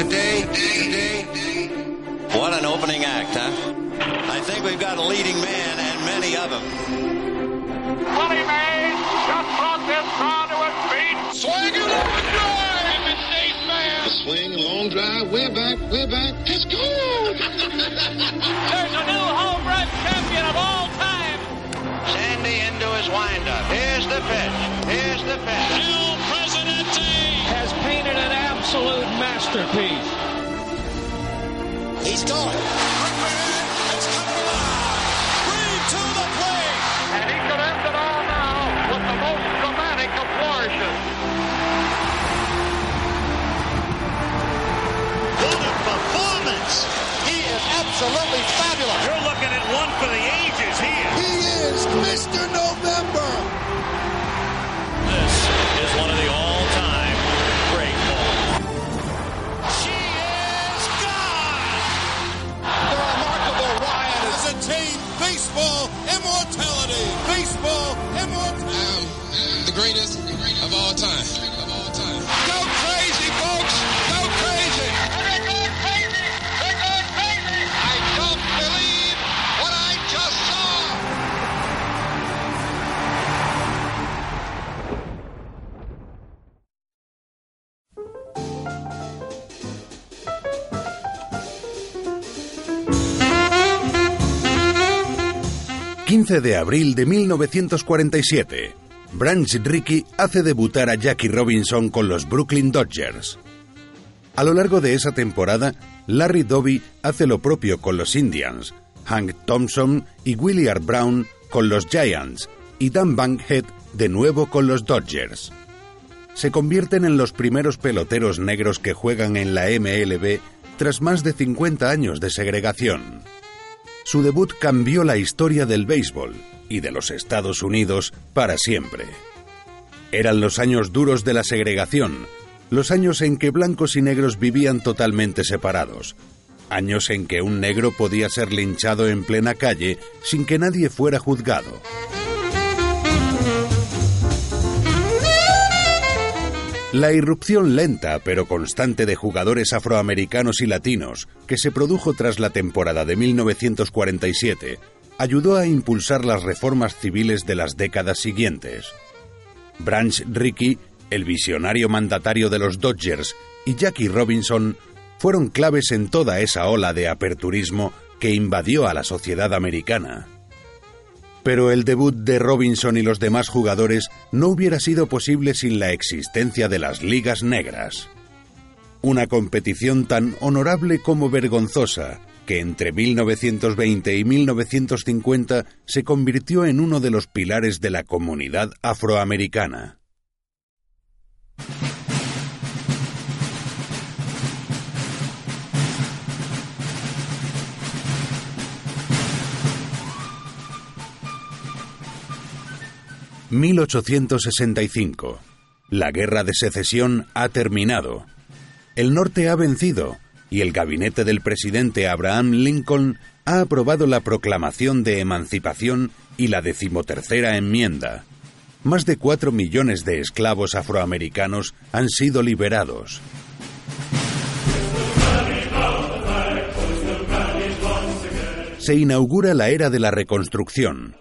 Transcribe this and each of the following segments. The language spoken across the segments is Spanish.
Today, today, what an opening act, huh? I think we've got a leading man and many of them. Willie Mays just brought this crowd to its feet. Swing it on drive! It's man. A swing, long drive, way back, way back. It's good! There's a new home run champion of all time. Sandy into his windup. Here's the pitch. Here's the pitch. El Presidente has painted an absolute masterpiece. He's going. It's coming alive. Green to the plate. And he could end it all now with the most dramatic of flourishes. What a performance! He is absolutely fabulous. You're looking at one for the ages here. He is Mr. ...15 de abril de 1947... Branch Rickey hace debutar a Jackie Robinson con los Brooklyn Dodgers. A lo largo de esa temporada, Larry Doby hace lo propio con los Indians, Hank Thompson y Williard Brown con los Giants y Dan Bankhead de nuevo con los Dodgers. Se convierten en los primeros peloteros negros que juegan en la MLB tras más de 50 años de segregación. Su debut cambió la historia del béisbol y de los Estados Unidos para siempre. Eran los años duros de la segregación, los años en que blancos y negros vivían totalmente separados, años en que un negro podía ser linchado en plena calle sin que nadie fuera juzgado. La irrupción lenta pero constante de jugadores afroamericanos y latinos que se produjo tras la temporada de 1947 ayudó a impulsar las reformas civiles de las décadas siguientes. Branch Rickey, el visionario mandatario de los Dodgers, y Jackie Robinson fueron claves en toda esa ola de aperturismo que invadió a la sociedad americana. Pero el debut de Robinson y los demás jugadores no hubiera sido posible sin la existencia de las ligas negras. Una competición tan honorable como vergonzosa, que entre 1920 y 1950 se convirtió en uno de los pilares de la comunidad afroamericana. ...1865... La guerra de secesión ha terminado. El norte ha vencido y el gabinete del presidente Abraham Lincoln ha aprobado la proclamación de emancipación y la decimotercera enmienda. Más de cuatro millones de esclavos afroamericanos han sido liberados. Se inaugura la era de la reconstrucción,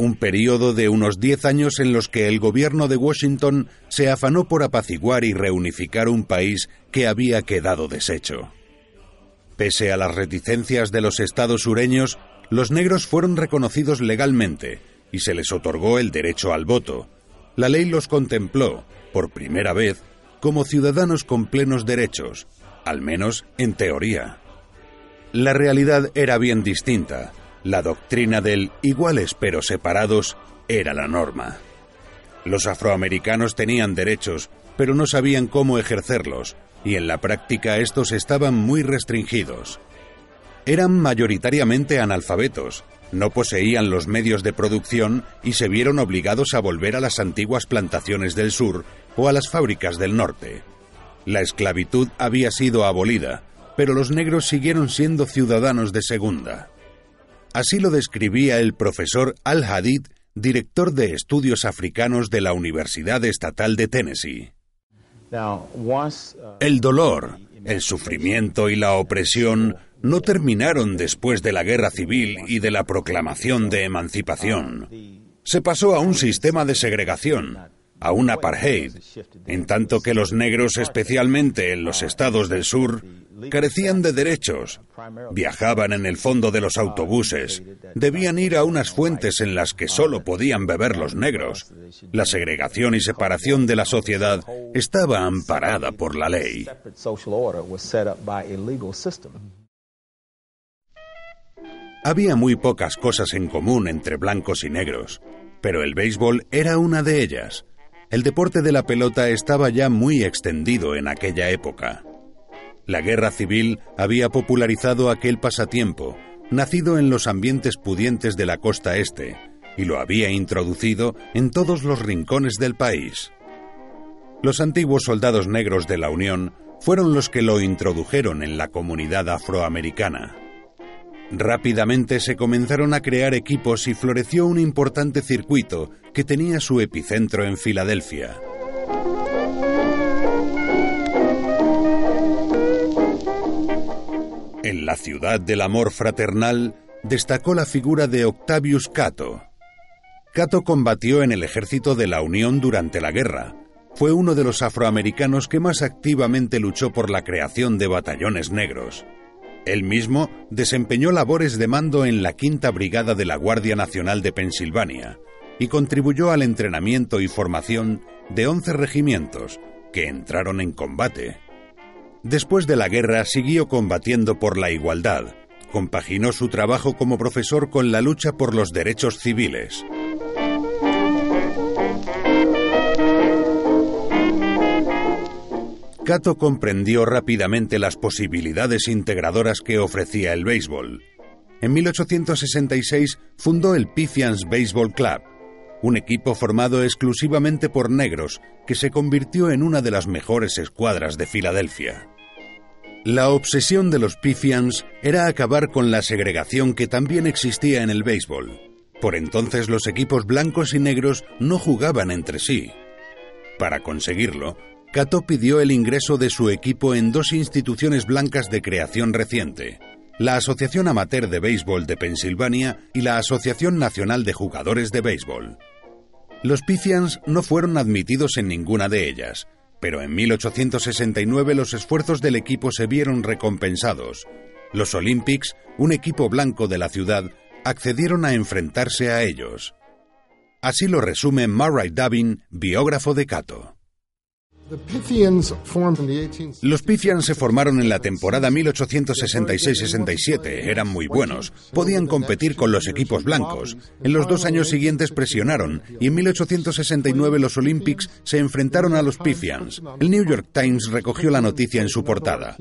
un periodo de unos diez años en los que el gobierno de Washington se afanó por apaciguar y reunificar un país que había quedado deshecho. Pese a las reticencias de los estados sureños, los negros fueron reconocidos legalmente y se les otorgó el derecho al voto. La ley los contempló, por primera vez, como ciudadanos con plenos derechos, al menos en teoría. La realidad era bien distinta. La doctrina del iguales pero separados era la norma. Los afroamericanos tenían derechos, pero no sabían cómo ejercerlos, y en la práctica estos estaban muy restringidos. Eran mayoritariamente analfabetos, no poseían los medios de producción y se vieron obligados a volver a las antiguas plantaciones del sur o a las fábricas del norte. La esclavitud había sido abolida, pero los negros siguieron siendo ciudadanos de segunda. Así lo describía el profesor Al-Hadid, director de estudios africanos de la Universidad Estatal de Tennessee. El dolor, El sufrimiento y la opresión no terminaron después de la guerra civil y de la proclamación de emancipación. Se pasó a un sistema de segregación, a un apartheid, en tanto que los negros, especialmente en los estados del sur, carecían de derechos, viajaban en el fondo de los autobuses, debían ir a unas fuentes en las que solo podían beber los negros. La segregación y separación de la sociedad estaba amparada por la ley. Había muy pocas cosas en común entre blancos y negros, pero el béisbol era una de ellas. El deporte de la pelota estaba ya muy extendido en aquella época. La guerra civil había popularizado aquel pasatiempo, nacido en los ambientes pudientes de la costa este, y lo había introducido en todos los rincones del país. Los antiguos soldados negros de la Unión fueron los que lo introdujeron en la comunidad afroamericana. Rápidamente se comenzaron a crear equipos y floreció un importante circuito que tenía su epicentro en Filadelfia. En la ciudad del amor fraternal destacó la figura de Octavius Cato. Cato combatió en el ejército de la Unión durante la guerra. Fue uno de los afroamericanos que más activamente luchó por la creación de batallones negros. Él mismo desempeñó labores de mando en la Quinta Brigada de la Guardia Nacional de Pensilvania y contribuyó al entrenamiento y formación de 11 regimientos que entraron en combate. Después de la guerra siguió combatiendo por la igualdad. Compaginó su trabajo como profesor con la lucha por los derechos civiles. Cato comprendió rápidamente las posibilidades integradoras que ofrecía el béisbol. En 1866 fundó el Pifians Baseball Club, un equipo formado exclusivamente por negros que se convirtió en una de las mejores escuadras de Filadelfia. La obsesión de los Pifians era acabar con la segregación que también existía en el béisbol. Por entonces los equipos blancos y negros no jugaban entre sí. Para conseguirlo, Cato pidió el ingreso de su equipo en dos instituciones blancas de creación reciente, la Asociación Amateur de Béisbol de Pensilvania y la Asociación Nacional de Jugadores de Béisbol. Los Pifians no fueron admitidos en ninguna de ellas, pero en 1869 los esfuerzos del equipo se vieron recompensados. Los Olympics, un equipo blanco de la ciudad, accedieron a enfrentarse a ellos. Así lo resume Murray Davin, biógrafo de Cato. Los Pifians se formaron en la temporada 1866-67. Eran muy buenos. Podían competir con los equipos blancos. En los dos años siguientes presionaron y en 1869 los Olympics se enfrentaron a los Pifians. El New York Times recogió la noticia en su portada.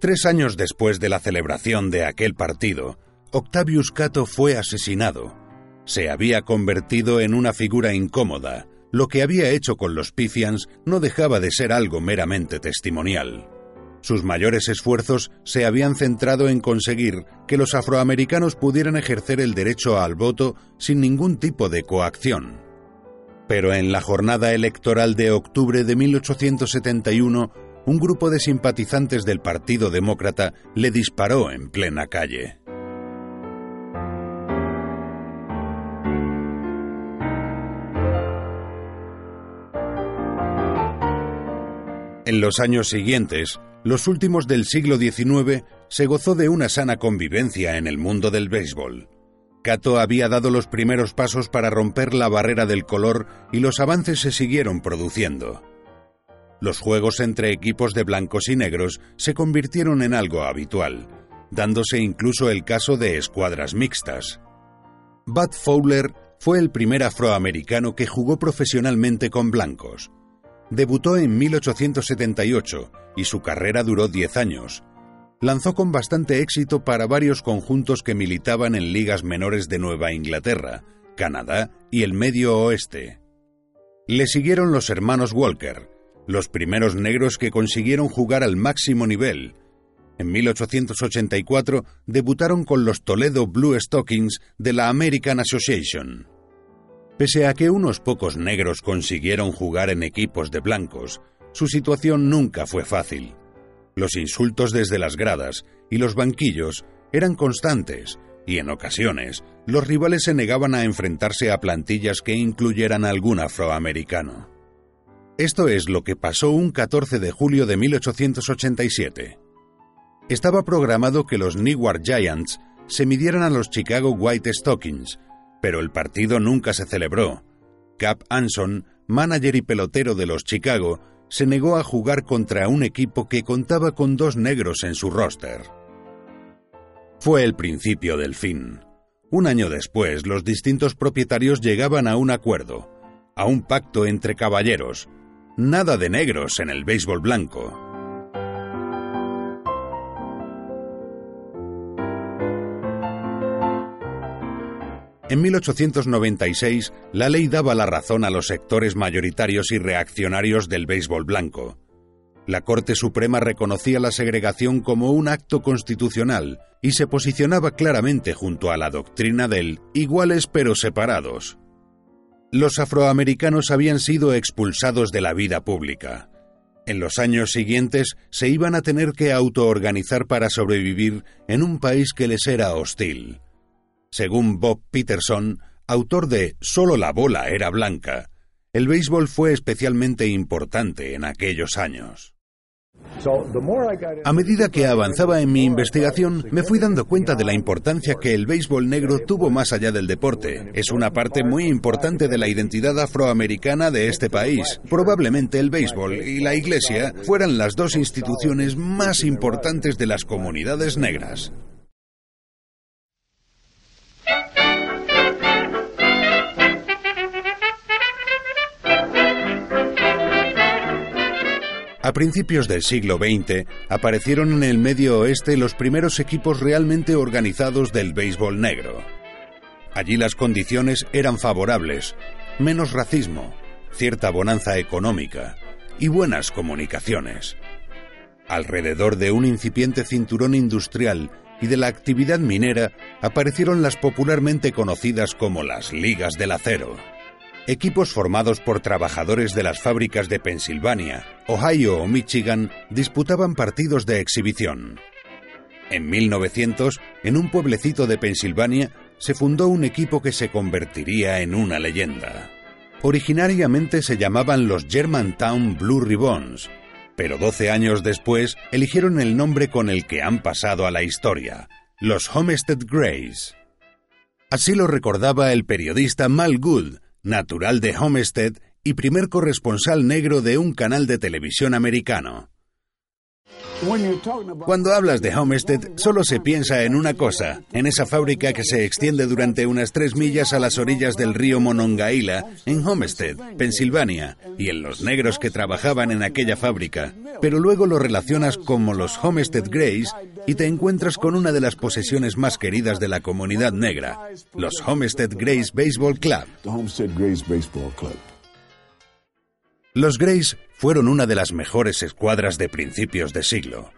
Tres años después de la celebración de aquel partido, Octavius Cato fue asesinado se había convertido en una figura incómoda. Lo que había hecho con los Pifians no dejaba de ser algo meramente testimonial. Sus mayores esfuerzos se habían centrado en conseguir que los afroamericanos pudieran ejercer el derecho al voto sin ningún tipo de coacción. Pero en la jornada electoral de octubre de 1871, un grupo de simpatizantes del Partido Demócrata le disparó en plena calle. En los años siguientes, los últimos del siglo XIX, se gozó de una sana convivencia en el mundo del béisbol. Cato había dado los primeros pasos para romper la barrera del color y los avances se siguieron produciendo. Los juegos entre equipos de blancos y negros se convirtieron en algo habitual, dándose incluso el caso de escuadras mixtas. Bud Fowler fue el primer afroamericano que jugó profesionalmente con blancos. Debutó en 1878 y su carrera duró 10 años. Lanzó con bastante éxito para varios conjuntos que militaban en ligas menores de Nueva Inglaterra, Canadá y el Medio Oeste. Le siguieron los hermanos Walker, los primeros negros que consiguieron jugar al máximo nivel. En 1884 debutaron con los Toledo Blue Stockings de la American Association. Pese a que unos pocos negros consiguieron jugar en equipos de blancos, su situación nunca fue fácil. Los insultos desde las gradas y los banquillos eran constantes y en ocasiones los rivales se negaban a enfrentarse a plantillas que incluyeran algún afroamericano. Esto es lo que pasó un 14 de julio de 1887. Estaba programado que los Newark Giants se midieran a los Chicago White Stockings, pero el partido nunca se celebró. Cap Anson, manager y pelotero de los Chicago, se negó a jugar contra un equipo que contaba con dos negros en su roster. Fue el principio del fin. Un año después, los distintos propietarios llegaban a un acuerdo, a un pacto entre caballeros. Nada de negros en el béisbol blanco. En 1896, la ley daba la razón a los sectores mayoritarios y reaccionarios del béisbol blanco. La Corte Suprema reconocía la segregación como un acto constitucional y se posicionaba claramente junto a la doctrina del iguales pero separados. Los afroamericanos habían sido expulsados de la vida pública. En los años siguientes se iban a tener que autoorganizar para sobrevivir en un país que les era hostil. Según Bob Peterson, autor de Solo la bola era blanca, el béisbol fue especialmente importante en aquellos años. A medida que avanzaba en mi investigación, me fui dando cuenta de la importancia que el béisbol negro tuvo más allá del deporte. Es una parte muy importante de la identidad afroamericana de este país. Probablemente el béisbol y la iglesia fueran las dos instituciones más importantes de las comunidades negras. A principios del siglo XX aparecieron en el Medio Oeste los primeros equipos realmente organizados del béisbol negro. Allí las condiciones eran favorables, menos racismo, cierta bonanza económica y buenas comunicaciones. Alrededor de un incipiente cinturón industrial y de la actividad minera aparecieron las popularmente conocidas como las ligas del acero equipos formados por trabajadores de las fábricas de Pensilvania, Ohio o Michigan disputaban partidos de exhibición. En 1900, en un pueblecito de Pensilvania, se fundó un equipo que se convertiría en una leyenda. Originariamente se llamaban los Germantown Blue Ribbons, pero 12 años después eligieron el nombre con el que han pasado a la historia, los Homestead Grays. Así lo recordaba el periodista Mal Good, natural de Homestead y primer corresponsal negro de un canal de televisión americano. Cuando hablas de Homestead, solo se piensa en una cosa, en esa fábrica que se extiende durante unas tres millas a las orillas del río Monongahela, en Homestead, Pensilvania, y en los negros que trabajaban en aquella fábrica. Pero luego lo relacionas como los Homestead Grays y te encuentras con una de las posesiones más queridas de la comunidad negra, los Homestead Grays Baseball Club. Los Grays fueron una de las mejores escuadras de principios de siglo.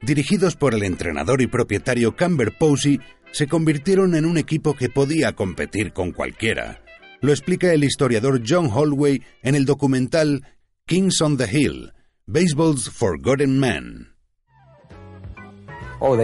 Dirigidos por el entrenador y propietario Camber Posey, se convirtieron en un equipo que podía competir con cualquiera. Lo explica el historiador John Holloway en el documental Kings on the Hill, Baseball's Forgotten Men. Oh,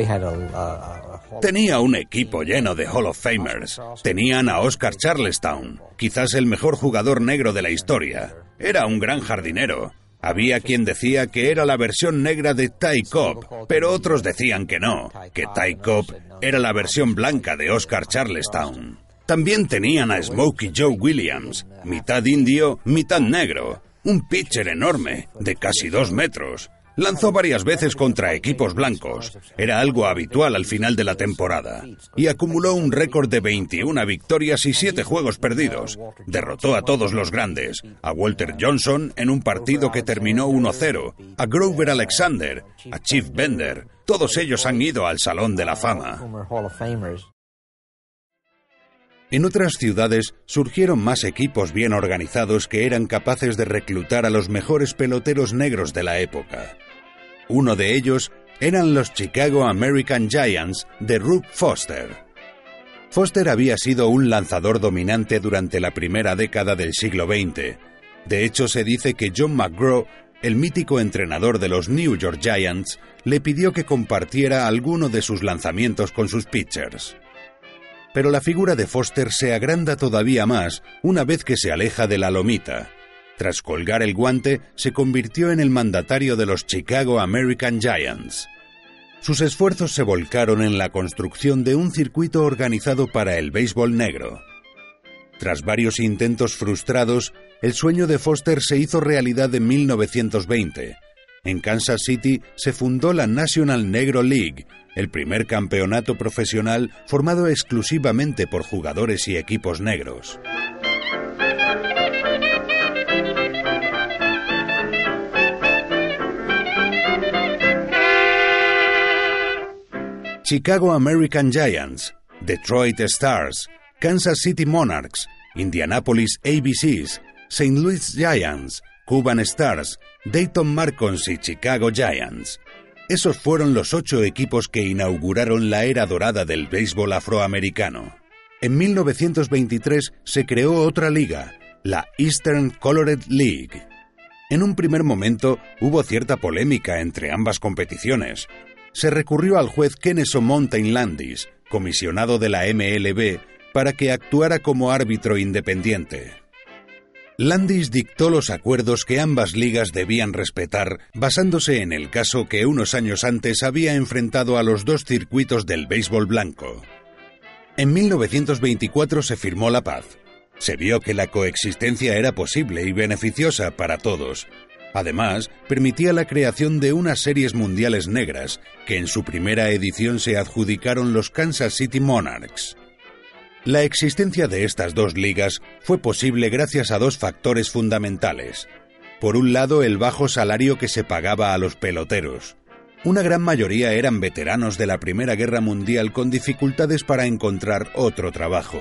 Tenía un equipo lleno de Hall of Famers. Tenían a Oscar Charlestown, quizás el mejor jugador negro de la historia. Era un gran jardinero. Había quien decía que era la versión negra de Ty Cobb, pero otros decían que no, que Ty Cobb era la versión blanca de Oscar Charlestown. También tenían a Smokey Joe Williams, mitad indio, mitad negro, un pitcher enorme, de casi dos metros, Lanzó varias veces contra equipos blancos. Era algo habitual al final de la temporada. Y acumuló un récord de 21 victorias y 7 juegos perdidos. Derrotó a todos los grandes. A Walter Johnson en un partido que terminó 1-0. A Grover Alexander. A Chief Bender. Todos ellos han ido al Salón de la Fama. En otras ciudades surgieron más equipos bien organizados que eran capaces de reclutar a los mejores peloteros negros de la época. Uno de ellos eran los Chicago American Giants de Rube Foster. Foster había sido un lanzador dominante durante la primera década del siglo XX. De hecho, se dice que John McGraw, el mítico entrenador de los New York Giants, le pidió que compartiera alguno de sus lanzamientos con sus pitchers. Pero la figura de Foster se agranda todavía más una vez que se aleja de la lomita. Tras colgar el guante, se convirtió en el mandatario de los Chicago American Giants. Sus esfuerzos se volcaron en la construcción de un circuito organizado para el béisbol negro. Tras varios intentos frustrados, el sueño de Foster se hizo realidad en 1920. En Kansas City se fundó la National Negro League, el primer campeonato profesional formado exclusivamente por jugadores y equipos negros. Chicago American Giants, Detroit Stars, Kansas City Monarchs, Indianapolis ABCs, St. Louis Giants, Cuban Stars, Dayton Marcons y Chicago Giants. Esos fueron los ocho equipos que inauguraron la era dorada del béisbol afroamericano. En 1923 se creó otra liga, la Eastern Colored League. En un primer momento hubo cierta polémica entre ambas competiciones, se recurrió al juez Kennesaw Mountain Landis, comisionado de la MLB, para que actuara como árbitro independiente. Landis dictó los acuerdos que ambas ligas debían respetar, basándose en el caso que unos años antes había enfrentado a los dos circuitos del béisbol blanco. En 1924 se firmó la paz. Se vio que la coexistencia era posible y beneficiosa para todos, Además, permitía la creación de unas series mundiales negras, que en su primera edición se adjudicaron los Kansas City Monarchs. La existencia de estas dos ligas fue posible gracias a dos factores fundamentales. Por un lado, el bajo salario que se pagaba a los peloteros. Una gran mayoría eran veteranos de la Primera Guerra Mundial con dificultades para encontrar otro trabajo.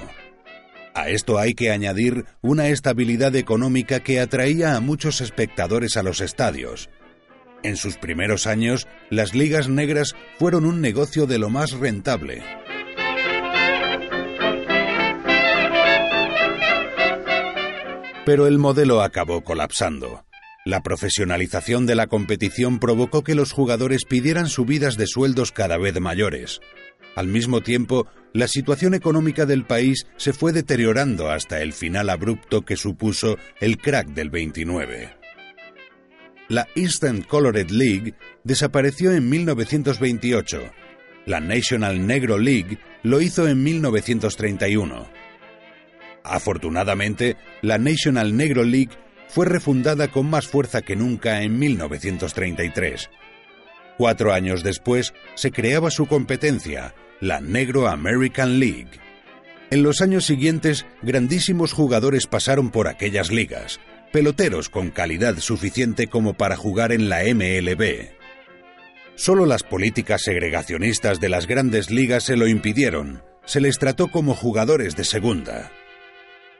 A esto hay que añadir una estabilidad económica que atraía a muchos espectadores a los estadios. En sus primeros años, las ligas negras fueron un negocio de lo más rentable. Pero el modelo acabó colapsando. La profesionalización de la competición provocó que los jugadores pidieran subidas de sueldos cada vez mayores. Al mismo tiempo, la situación económica del país se fue deteriorando hasta el final abrupto que supuso el crack del 29. La Eastern Colored League desapareció en 1928. La National Negro League lo hizo en 1931. Afortunadamente, la National Negro League fue refundada con más fuerza que nunca en 1933. Cuatro años después se creaba su competencia, la Negro American League. En los años siguientes, grandísimos jugadores pasaron por aquellas ligas, peloteros con calidad suficiente como para jugar en la MLB. Solo las políticas segregacionistas de las grandes ligas se lo impidieron, se les trató como jugadores de segunda.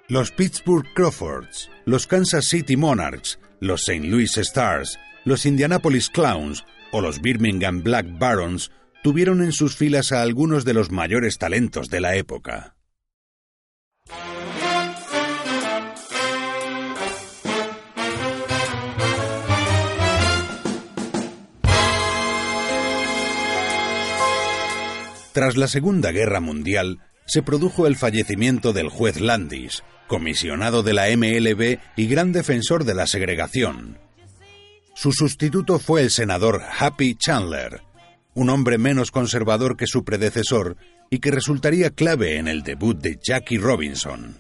Los Pittsburgh Crawfords, los Kansas City Monarchs, los St. Louis Stars, los Indianapolis Clowns o los Birmingham Black Barons tuvieron en sus filas a algunos de los mayores talentos de la época. Tras la Segunda Guerra Mundial, se produjo el fallecimiento del juez Landis, comisionado de la MLB y gran defensor de la segregación. Su sustituto fue el senador Happy Chandler, un hombre menos conservador que su predecesor y que resultaría clave en el debut de Jackie Robinson.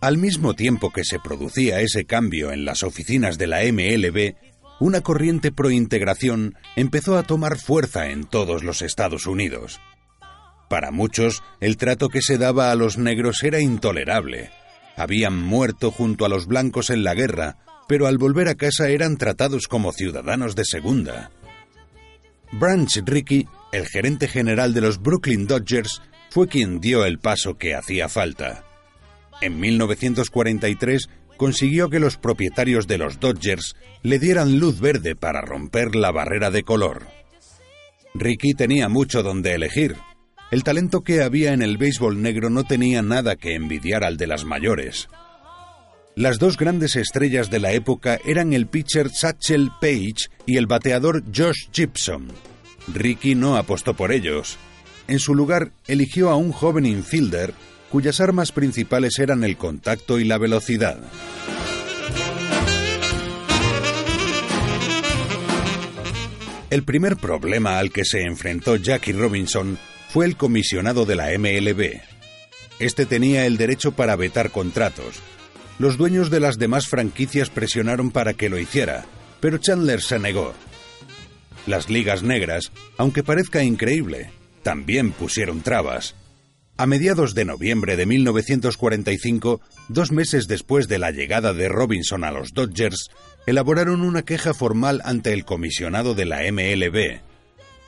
Al mismo tiempo que se producía ese cambio en las oficinas de la MLB, una corriente pro-integración empezó a tomar fuerza en todos los Estados Unidos. Para muchos, el trato que se daba a los negros era intolerable. Habían muerto junto a los blancos en la guerra, pero al volver a casa eran tratados como ciudadanos de segunda. Branch Rickey, el gerente general de los Brooklyn Dodgers, fue quien dio el paso que hacía falta. En 1943 consiguió que los propietarios de los Dodgers le dieran luz verde para romper la barrera de color. Ricky tenía mucho donde elegir. El talento que había en el béisbol negro no tenía nada que envidiar al de las mayores. Las dos grandes estrellas de la época eran el pitcher Satchel Paige y el bateador Josh Gibson. Ricky no apostó por ellos. En su lugar, eligió a un joven infielder cuyas armas principales eran el contacto y la velocidad. El primer problema al que se enfrentó Jackie Robinson fue el comisionado de la MLB. Este tenía el derecho para vetar contratos. Los dueños de las demás franquicias presionaron para que lo hiciera, pero Chandler se negó. Las ligas negras, aunque parezca increíble, también pusieron trabas. A mediados de noviembre de 1945, dos meses después de la llegada de Robinson a los Dodgers, elaboraron una queja formal ante el comisionado de la MLB.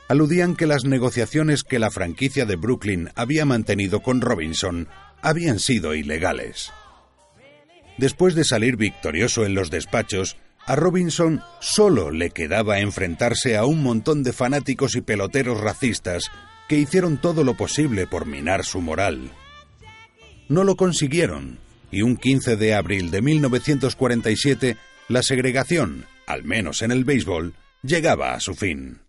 Aludían que las negociaciones que la franquicia de Brooklyn había mantenido con Robinson habían sido ilegales. Después de salir victorioso en los despachos, a Robinson solo le quedaba enfrentarse a un montón de fanáticos y peloteros racistas que hicieron todo lo posible por minar su moral. No lo consiguieron, y un 15 de abril de 1947, la segregación, al menos en el béisbol, llegaba a su fin.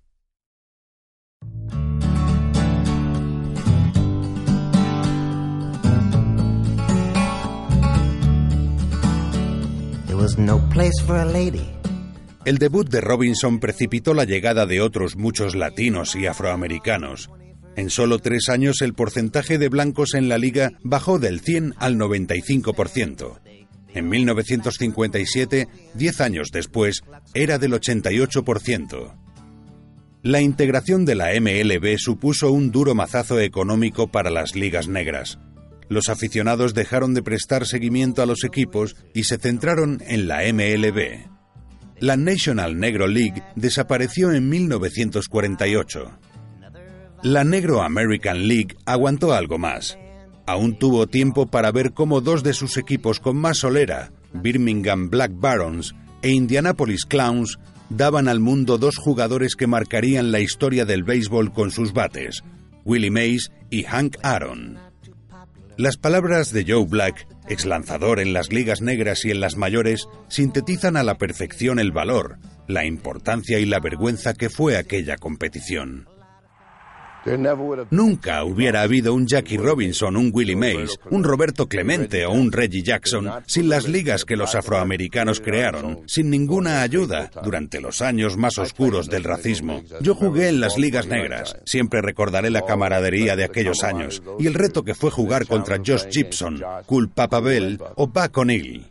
El debut de Robinson precipitó la llegada de otros muchos latinos y afroamericanos, en solo tres años el porcentaje de blancos en la liga bajó del 100 al 95%. En 1957, diez años después, era del 88%. La integración de la MLB supuso un duro mazazo económico para las ligas negras. Los aficionados dejaron de prestar seguimiento a los equipos y se centraron en la MLB. La National Negro League desapareció en 1948. La Negro American League aguantó algo más. Aún tuvo tiempo para ver cómo dos de sus equipos con más solera, Birmingham Black Barons e Indianapolis Clowns, daban al mundo dos jugadores que marcarían la historia del béisbol con sus bates, Willie Mays y Hank Aaron. Las palabras de Joe Black, ex lanzador en las ligas negras y en las mayores, sintetizan a la perfección el valor, la importancia y la vergüenza que fue aquella competición. Nunca hubiera habido un Jackie Robinson, un Willie Mays, un Roberto Clemente o un Reggie Jackson sin las ligas que los afroamericanos crearon, sin ninguna ayuda durante los años más oscuros del racismo. Yo jugué en las ligas negras, siempre recordaré la camaradería de aquellos años y el reto que fue jugar contra Josh Gibson, Cool Papa Bell o Buck O'Neill.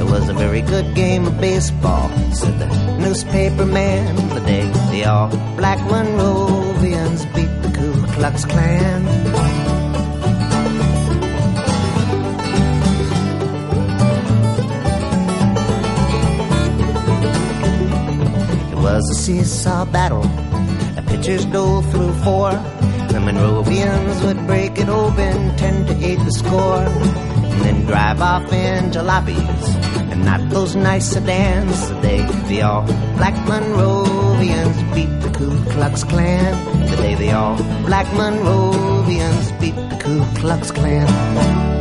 It was a very good game of baseball, said the newspaper man. The day the all black Monrovians beat the Ku Klux Klan. It was a seesaw battle. The pitchers dove through four. The Monrovians would break it open, ten to eight the score and then drive off in jalopies and not those nice sedans. The day the all black Monrovians beat the Ku Klux Klan. The day the all black Monrovians beat the Ku Klux Klan.